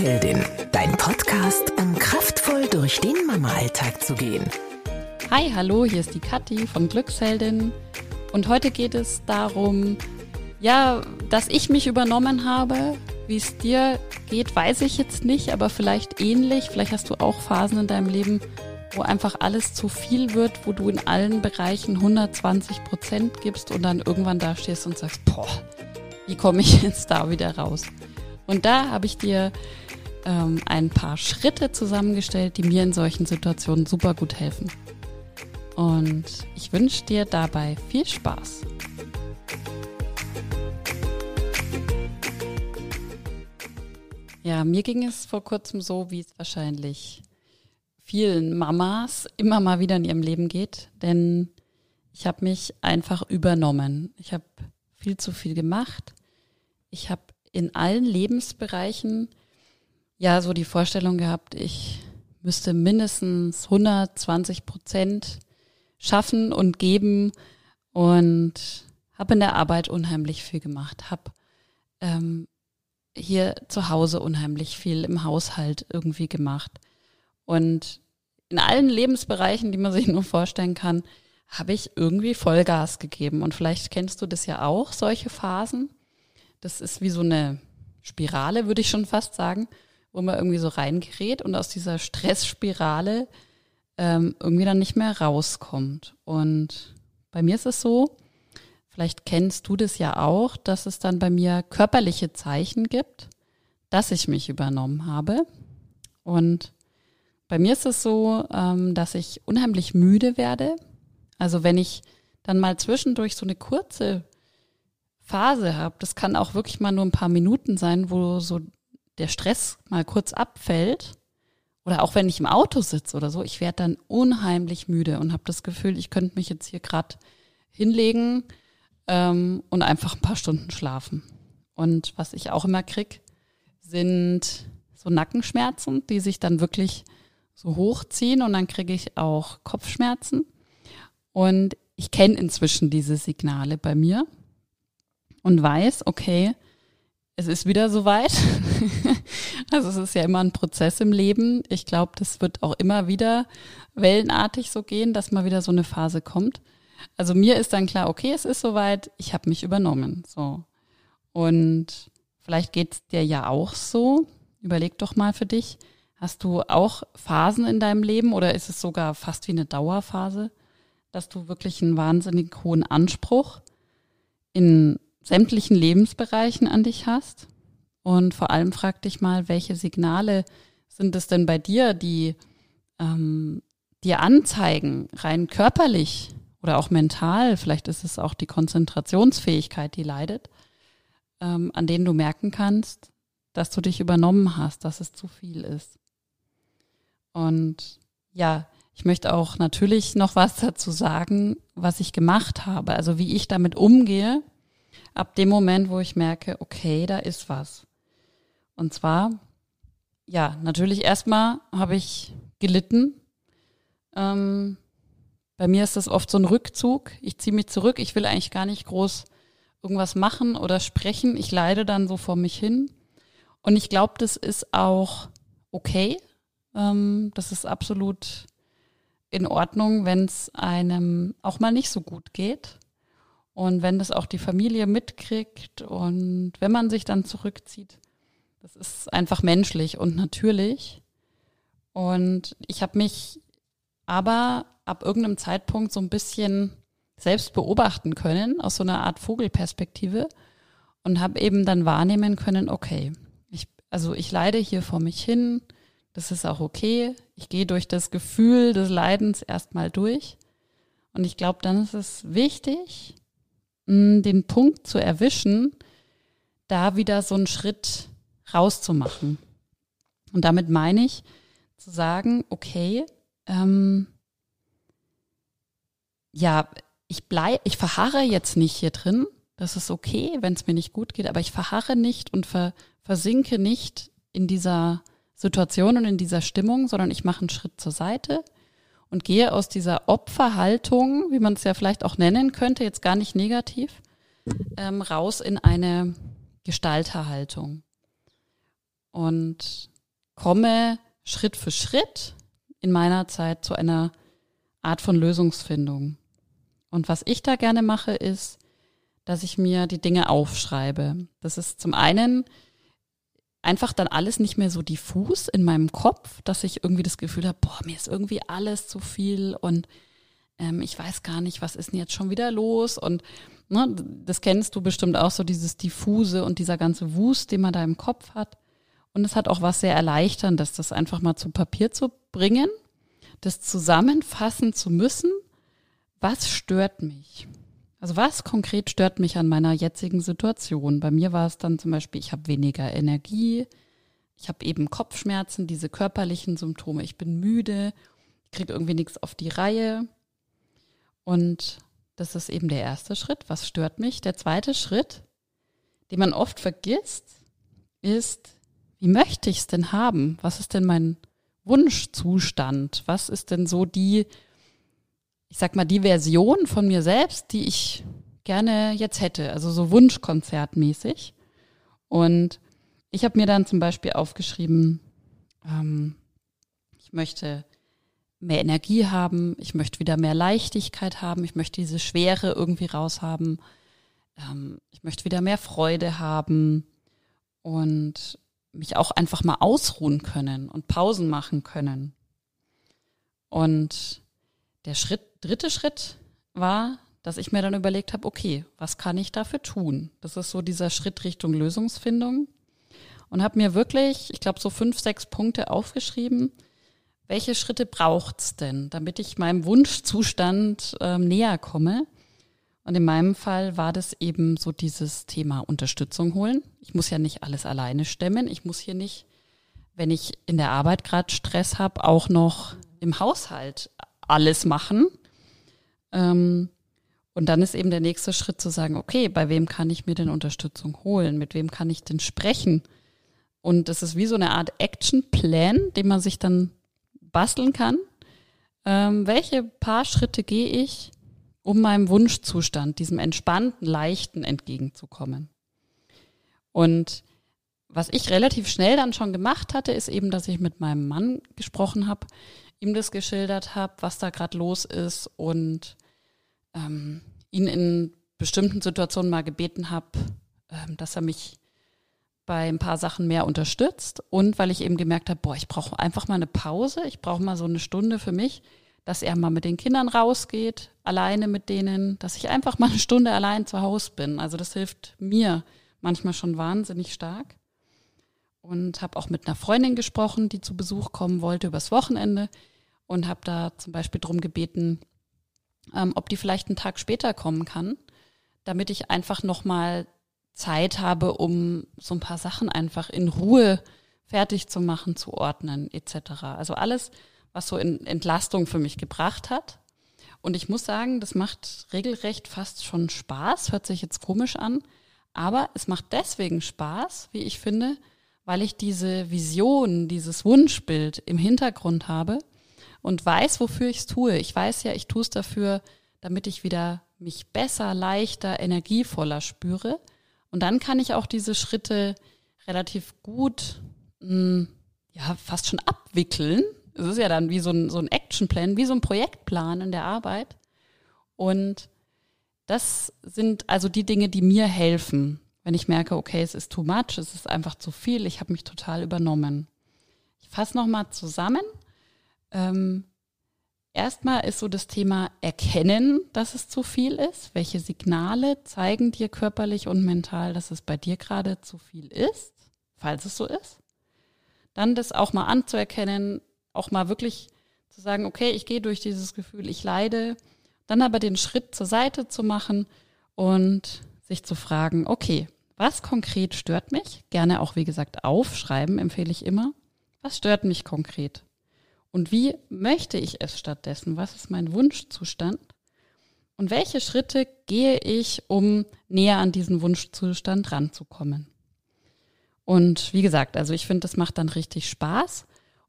Glücksheldin, dein Podcast, um kraftvoll durch den Mama-Alltag zu gehen. Hi, hallo, hier ist die Kathi von Glücksheldin und heute geht es darum, ja, dass ich mich übernommen habe. Wie es dir geht, weiß ich jetzt nicht, aber vielleicht ähnlich. Vielleicht hast du auch Phasen in deinem Leben, wo einfach alles zu viel wird, wo du in allen Bereichen 120 Prozent gibst und dann irgendwann da stehst und sagst, boah, wie komme ich jetzt da wieder raus? Und da habe ich dir ähm, ein paar Schritte zusammengestellt, die mir in solchen Situationen super gut helfen. Und ich wünsche dir dabei viel Spaß. Ja, mir ging es vor kurzem so, wie es wahrscheinlich vielen Mamas immer mal wieder in ihrem Leben geht, denn ich habe mich einfach übernommen. Ich habe viel zu viel gemacht. Ich habe in allen Lebensbereichen ja so die Vorstellung gehabt, ich müsste mindestens 120 Prozent schaffen und geben und habe in der Arbeit unheimlich viel gemacht, habe ähm, hier zu Hause unheimlich viel im Haushalt irgendwie gemacht und in allen Lebensbereichen, die man sich nur vorstellen kann, habe ich irgendwie Vollgas gegeben. Und vielleicht kennst du das ja auch, solche Phasen. Das ist wie so eine Spirale, würde ich schon fast sagen, wo man irgendwie so reingerät und aus dieser Stressspirale ähm, irgendwie dann nicht mehr rauskommt. Und bei mir ist es so, vielleicht kennst du das ja auch, dass es dann bei mir körperliche Zeichen gibt, dass ich mich übernommen habe. Und bei mir ist es so, ähm, dass ich unheimlich müde werde. Also wenn ich dann mal zwischendurch so eine kurze Phase habe, das kann auch wirklich mal nur ein paar Minuten sein, wo so der Stress mal kurz abfällt. Oder auch wenn ich im Auto sitze oder so, ich werde dann unheimlich müde und habe das Gefühl, ich könnte mich jetzt hier gerade hinlegen ähm, und einfach ein paar Stunden schlafen. Und was ich auch immer krieg, sind so Nackenschmerzen, die sich dann wirklich so hochziehen und dann kriege ich auch Kopfschmerzen. Und ich kenne inzwischen diese Signale bei mir und weiß, okay, es ist wieder soweit. also es ist ja immer ein Prozess im Leben. Ich glaube, das wird auch immer wieder wellenartig so gehen, dass mal wieder so eine Phase kommt. Also mir ist dann klar, okay, es ist soweit, ich habe mich übernommen. So. Und vielleicht geht es dir ja auch so. Überleg doch mal für dich, Hast du auch Phasen in deinem Leben oder ist es sogar fast wie eine Dauerphase, dass du wirklich einen wahnsinnig hohen Anspruch in sämtlichen Lebensbereichen an dich hast? Und vor allem frag dich mal, welche Signale sind es denn bei dir, die ähm, dir anzeigen, rein körperlich oder auch mental, vielleicht ist es auch die Konzentrationsfähigkeit, die leidet, ähm, an denen du merken kannst, dass du dich übernommen hast, dass es zu viel ist. Und ja, ich möchte auch natürlich noch was dazu sagen, was ich gemacht habe, also wie ich damit umgehe, ab dem Moment, wo ich merke, okay, da ist was. Und zwar, ja, natürlich erstmal habe ich gelitten. Ähm, bei mir ist das oft so ein Rückzug. Ich ziehe mich zurück. Ich will eigentlich gar nicht groß irgendwas machen oder sprechen. Ich leide dann so vor mich hin. Und ich glaube, das ist auch okay. Ähm, das ist absolut in Ordnung, wenn es einem auch mal nicht so gut geht. Und wenn das auch die Familie mitkriegt und wenn man sich dann zurückzieht, das ist einfach menschlich und natürlich. Und ich habe mich aber ab irgendeinem Zeitpunkt so ein bisschen selbst beobachten können, aus so einer Art Vogelperspektive und habe eben dann wahrnehmen können, okay, ich, also ich leide hier vor mich hin, das ist auch okay. Ich gehe durch das Gefühl des Leidens erstmal durch. Und ich glaube, dann ist es wichtig, den Punkt zu erwischen, da wieder so einen Schritt rauszumachen. Und damit meine ich zu sagen, okay, ähm, ja, ich bleib, ich verharre jetzt nicht hier drin. Das ist okay, wenn es mir nicht gut geht, aber ich verharre nicht und ver, versinke nicht in dieser Situation und in dieser Stimmung, sondern ich mache einen Schritt zur Seite und gehe aus dieser Opferhaltung, wie man es ja vielleicht auch nennen könnte, jetzt gar nicht negativ, ähm, raus in eine Gestalterhaltung. Und komme Schritt für Schritt in meiner Zeit zu einer Art von Lösungsfindung. Und was ich da gerne mache, ist, dass ich mir die Dinge aufschreibe. Das ist zum einen einfach dann alles nicht mehr so diffus in meinem Kopf, dass ich irgendwie das Gefühl habe, boah, mir ist irgendwie alles zu viel und ähm, ich weiß gar nicht, was ist denn jetzt schon wieder los und ne, das kennst du bestimmt auch so dieses diffuse und dieser ganze Wust, den man da im Kopf hat. Und es hat auch was sehr erleichterndes, das einfach mal zu Papier zu bringen, das zusammenfassen zu müssen. Was stört mich? Also was konkret stört mich an meiner jetzigen Situation? Bei mir war es dann zum Beispiel, ich habe weniger Energie, ich habe eben Kopfschmerzen, diese körperlichen Symptome, ich bin müde, ich kriege irgendwie nichts auf die Reihe. Und das ist eben der erste Schritt. Was stört mich? Der zweite Schritt, den man oft vergisst, ist, wie möchte ich es denn haben? Was ist denn mein Wunschzustand? Was ist denn so die ich sag mal, die Version von mir selbst, die ich gerne jetzt hätte, also so Wunschkonzertmäßig. Und ich habe mir dann zum Beispiel aufgeschrieben, ähm, ich möchte mehr Energie haben, ich möchte wieder mehr Leichtigkeit haben, ich möchte diese Schwere irgendwie raushaben, ähm, ich möchte wieder mehr Freude haben und mich auch einfach mal ausruhen können und Pausen machen können. Und der Schritt, dritte Schritt war, dass ich mir dann überlegt habe, okay, was kann ich dafür tun? Das ist so dieser Schritt Richtung Lösungsfindung und habe mir wirklich, ich glaube, so fünf, sechs Punkte aufgeschrieben. Welche Schritte braucht's denn, damit ich meinem Wunschzustand ähm, näher komme? Und in meinem Fall war das eben so dieses Thema Unterstützung holen. Ich muss ja nicht alles alleine stemmen. Ich muss hier nicht, wenn ich in der Arbeit gerade Stress habe, auch noch im Haushalt alles machen. Ähm, und dann ist eben der nächste Schritt zu sagen, okay, bei wem kann ich mir denn Unterstützung holen? Mit wem kann ich denn sprechen? Und das ist wie so eine Art Action-Plan, den man sich dann basteln kann. Ähm, welche paar Schritte gehe ich, um meinem Wunschzustand, diesem entspannten, leichten entgegenzukommen? Und was ich relativ schnell dann schon gemacht hatte, ist eben, dass ich mit meinem Mann gesprochen habe, ihm das geschildert habe, was da gerade los ist und ähm, ihn in bestimmten Situationen mal gebeten habe, ähm, dass er mich bei ein paar Sachen mehr unterstützt und weil ich eben gemerkt habe, boah, ich brauche einfach mal eine Pause, ich brauche mal so eine Stunde für mich, dass er mal mit den Kindern rausgeht, alleine mit denen, dass ich einfach mal eine Stunde allein zu Hause bin. Also das hilft mir manchmal schon wahnsinnig stark und habe auch mit einer Freundin gesprochen, die zu Besuch kommen wollte übers Wochenende und habe da zum Beispiel drum gebeten, ähm, ob die vielleicht einen Tag später kommen kann, damit ich einfach nochmal Zeit habe, um so ein paar Sachen einfach in Ruhe fertig zu machen, zu ordnen etc. Also alles, was so in Entlastung für mich gebracht hat. Und ich muss sagen, das macht regelrecht fast schon Spaß, hört sich jetzt komisch an, aber es macht deswegen Spaß, wie ich finde, weil ich diese Vision, dieses Wunschbild im Hintergrund habe und weiß, wofür ich es tue. Ich weiß ja, ich tue es dafür, damit ich wieder mich besser, leichter, energievoller spüre. Und dann kann ich auch diese Schritte relativ gut, mh, hm, ja, fast schon abwickeln. Es ist ja dann wie so ein, so ein Actionplan, wie so ein Projektplan in der Arbeit. Und das sind also die Dinge, die mir helfen, wenn ich merke, okay, es ist too much, es ist einfach zu viel, ich habe mich total übernommen. Ich fasse nochmal zusammen. Ähm, erstmal ist so das Thema Erkennen, dass es zu viel ist. Welche Signale zeigen dir körperlich und mental, dass es bei dir gerade zu viel ist, falls es so ist? Dann das auch mal anzuerkennen, auch mal wirklich zu sagen, okay, ich gehe durch dieses Gefühl, ich leide, dann aber den Schritt zur Seite zu machen und sich zu fragen, okay, was konkret stört mich? Gerne auch, wie gesagt, aufschreiben empfehle ich immer. Was stört mich konkret? Und wie möchte ich es stattdessen? Was ist mein Wunschzustand? Und welche Schritte gehe ich, um näher an diesen Wunschzustand ranzukommen? Und wie gesagt, also ich finde, das macht dann richtig Spaß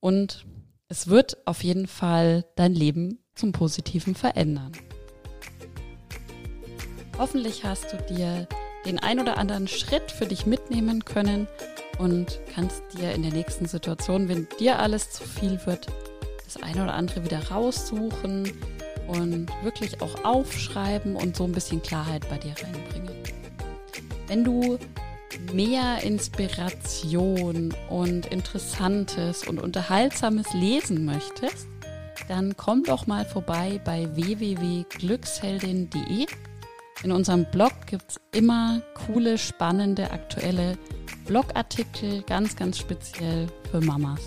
und es wird auf jeden Fall dein Leben zum Positiven verändern. Hoffentlich hast du dir den ein oder anderen Schritt für dich mitnehmen können und kannst dir in der nächsten Situation, wenn dir alles zu viel wird, das eine oder andere wieder raussuchen und wirklich auch aufschreiben und so ein bisschen Klarheit bei dir reinbringen. Wenn du mehr Inspiration und Interessantes und Unterhaltsames lesen möchtest, dann komm doch mal vorbei bei www.glücksheldin.de. In unserem Blog gibt es immer coole, spannende, aktuelle Blogartikel, ganz, ganz speziell für Mamas.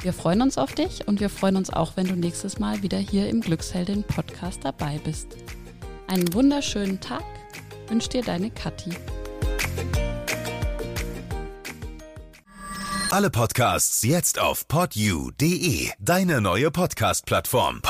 Wir freuen uns auf dich und wir freuen uns auch, wenn du nächstes Mal wieder hier im Glücksheldin Podcast dabei bist. Einen wunderschönen Tag wünscht dir deine Kathi. Alle Podcasts jetzt auf podyou.de, deine neue Podcast-Plattform.